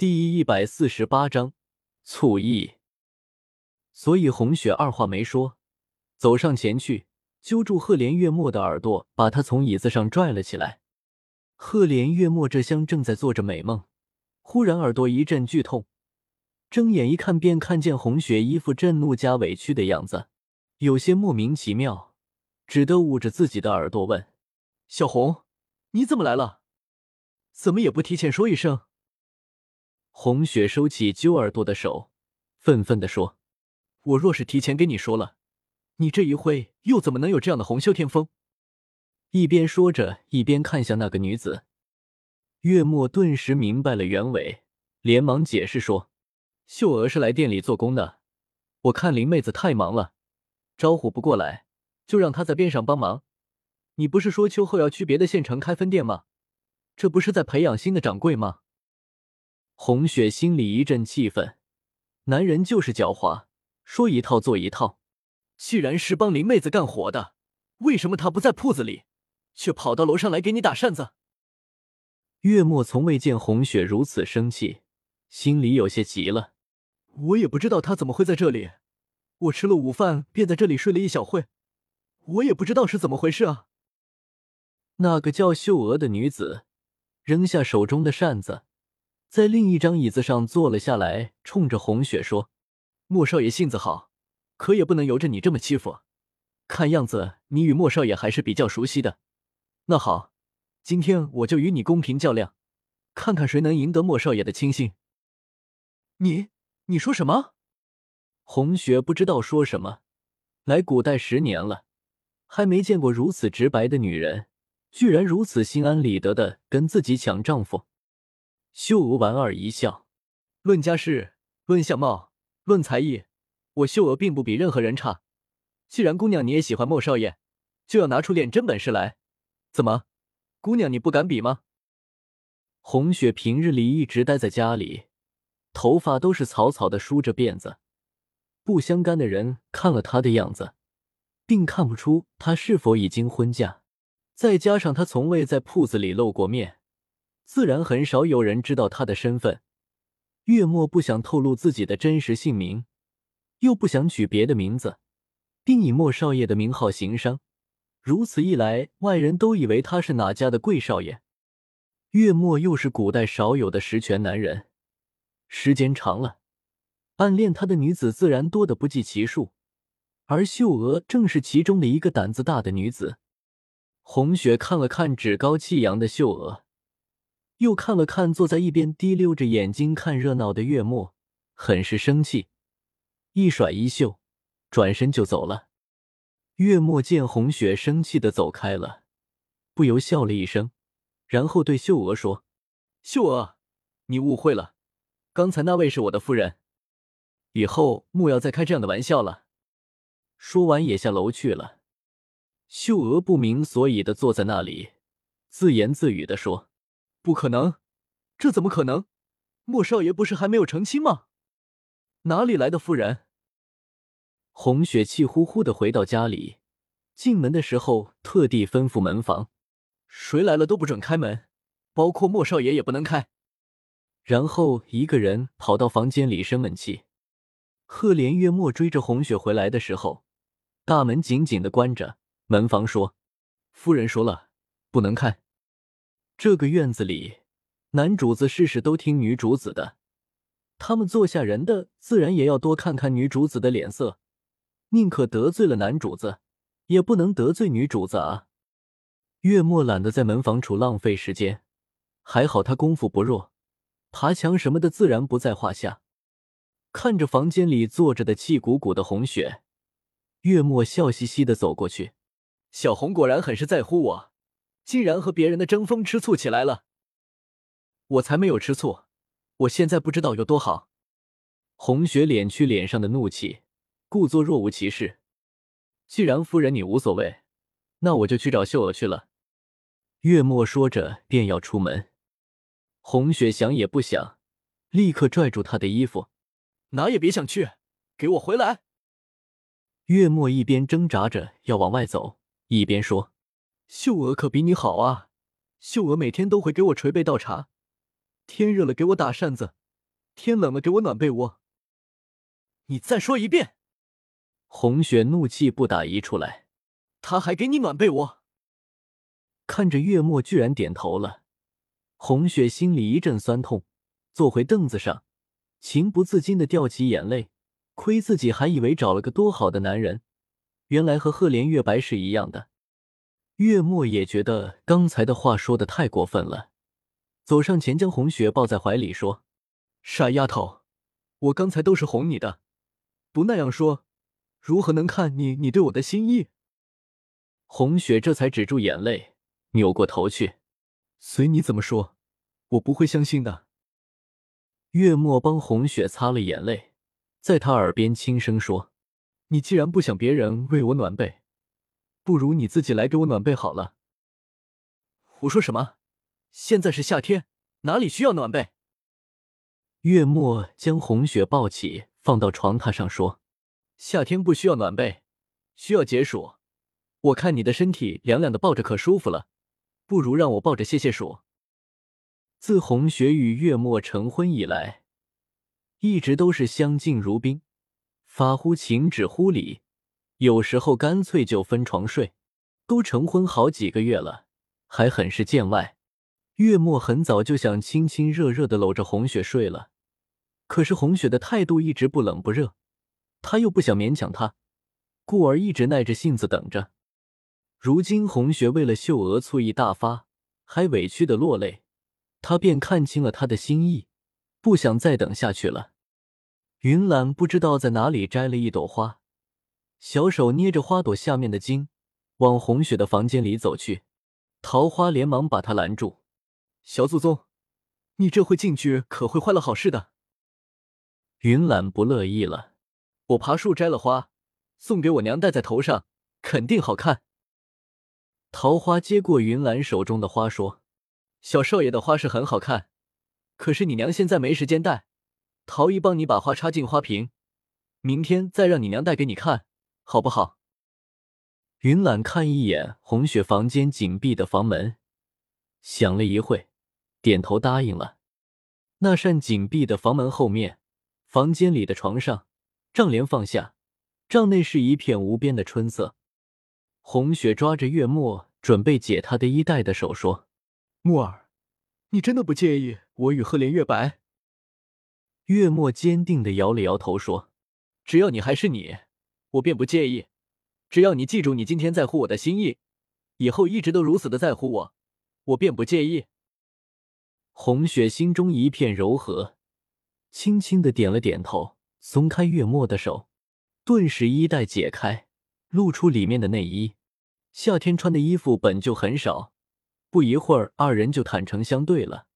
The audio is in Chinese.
第一百四十八章醋意。所以红雪二话没说，走上前去，揪住赫连月末的耳朵，把他从椅子上拽了起来。赫连月末这厢正在做着美梦，忽然耳朵一阵剧痛，睁眼一看，便看见红雪一副震怒加委屈的样子，有些莫名其妙，只得捂着自己的耳朵问：“小红，你怎么来了？怎么也不提前说一声？”红雪收起揪耳朵的手，愤愤地说：“我若是提前跟你说了，你这一会又怎么能有这样的红袖添风？”一边说着，一边看向那个女子。月末顿时明白了原委，连忙解释说：“秀娥是来店里做工的，我看林妹子太忙了，招呼不过来，就让她在边上帮忙。你不是说秋后要去别的县城开分店吗？这不是在培养新的掌柜吗？”红雪心里一阵气愤，男人就是狡猾，说一套做一套。既然是帮林妹子干活的，为什么她不在铺子里，却跑到楼上来给你打扇子？月末从未见红雪如此生气，心里有些急了。我也不知道她怎么会在这里，我吃了午饭便在这里睡了一小会，我也不知道是怎么回事啊。那个叫秀娥的女子扔下手中的扇子。在另一张椅子上坐了下来，冲着红雪说：“莫少爷性子好，可也不能由着你这么欺负。看样子你与莫少爷还是比较熟悉的。那好，今天我就与你公平较量，看看谁能赢得莫少爷的倾心。”你你说什么？红雪不知道说什么。来古代十年了，还没见过如此直白的女人，居然如此心安理得的跟自己抢丈夫。秀娥莞尔一笑，论家世，论相貌，论才艺，我秀娥并不比任何人差。既然姑娘你也喜欢莫少爷，就要拿出点真本事来。怎么，姑娘你不敢比吗？红雪平日里一直待在家里，头发都是草草的梳着辫子，不相干的人看了她的样子，并看不出她是否已经婚嫁。再加上她从未在铺子里露过面。自然很少有人知道他的身份。月末不想透露自己的真实姓名，又不想取别的名字，并以莫少爷的名号行商。如此一来，外人都以为他是哪家的贵少爷。月末又是古代少有的实权男人，时间长了，暗恋他的女子自然多得不计其数。而秀娥正是其中的一个胆子大的女子。红雪看了看趾高气扬的秀娥。又看了看坐在一边滴溜着眼睛看热闹的月末，很是生气，一甩衣袖，转身就走了。月末见红雪生气的走开了，不由笑了一声，然后对秀娥说：“秀娥，你误会了，刚才那位是我的夫人，以后莫要再开这样的玩笑了。”说完也下楼去了。秀娥不明所以的坐在那里，自言自语的说。不可能，这怎么可能？莫少爷不是还没有成亲吗？哪里来的夫人？红雪气呼呼的回到家里，进门的时候特地吩咐门房，谁来了都不准开门，包括莫少爷也不能开。然后一个人跑到房间里生闷气。赫连月末追着红雪回来的时候，大门紧紧的关着，门房说：“夫人说了，不能开。”这个院子里，男主子事事都听女主子的，他们做下人的自然也要多看看女主子的脸色，宁可得罪了男主子，也不能得罪女主子啊。月末懒得在门房处浪费时间，还好他功夫不弱，爬墙什么的自然不在话下。看着房间里坐着的气鼓鼓的红雪，月末笑嘻嘻的走过去，小红果然很是在乎我。竟然和别人的争风吃醋起来了，我才没有吃醋，我现在不知道有多好。红雪敛去脸上的怒气，故作若无其事。既然夫人你无所谓，那我就去找秀娥去了。月末说着便要出门，红雪想也不想，立刻拽住他的衣服，哪也别想去，给我回来！月末一边挣扎着要往外走，一边说。秀娥可比你好啊！秀娥每天都会给我捶背倒茶，天热了给我打扇子，天冷了给我暖被窝。你再说一遍！红雪怒气不打一处来。他还给你暖被窝？看着月末居然点头了，红雪心里一阵酸痛，坐回凳子上，情不自禁的掉起眼泪。亏自己还以为找了个多好的男人，原来和赫连月白是一样的。月末也觉得刚才的话说的太过分了，走上前将红雪抱在怀里说：“傻丫头，我刚才都是哄你的，不那样说，如何能看你你对我的心意？”红雪这才止住眼泪，扭过头去：“随你怎么说，我不会相信的。”月末帮红雪擦了眼泪，在她耳边轻声说：“你既然不想别人为我暖被，不如你自己来给我暖被好了。”“胡说什么？现在是夏天，哪里需要暖被？”月末将红雪抱起，放到床榻上说：“夏天不需要暖被，需要解暑。”我看你的身体凉凉的，抱着可舒服了，不如让我抱着泄泄暑。自红雪与月末成婚以来，一直都是相敬如宾，发乎情，止乎礼，有时候干脆就分床睡。都成婚好几个月了，还很是见外。月末很早就想亲亲热热的搂着红雪睡了，可是红雪的态度一直不冷不热，他又不想勉强她，故而一直耐着性子等着。如今红雪为了秀娥醋意大发，还委屈的落泪，他便看清了他的心意，不想再等下去了。云岚不知道在哪里摘了一朵花，小手捏着花朵下面的茎，往红雪的房间里走去。桃花连忙把他拦住：“小祖宗，你这会进去可会坏了好事的。”云岚不乐意了：“我爬树摘了花，送给我娘戴在头上，肯定好看。”桃花接过云岚手中的花，说：“小少爷的花是很好看，可是你娘现在没时间戴。陶姨帮你把花插进花瓶，明天再让你娘戴给你看，好不好？”云岚看一眼红雪房间紧闭的房门，想了一会，点头答应了。那扇紧闭的房门后面，房间里的床上，帐帘放下，帐内是一片无边的春色。红雪抓着月末准备解他的衣带的手说：“木儿，你真的不介意我与赫连月白？”月末坚定的摇了摇头说：“只要你还是你，我便不介意。只要你记住你今天在乎我的心意，以后一直都如此的在乎我，我便不介意。”红雪心中一片柔和，轻轻的点了点头，松开月末的手，顿时衣带解开，露出里面的内衣。夏天穿的衣服本就很少，不一会儿，二人就坦诚相对了。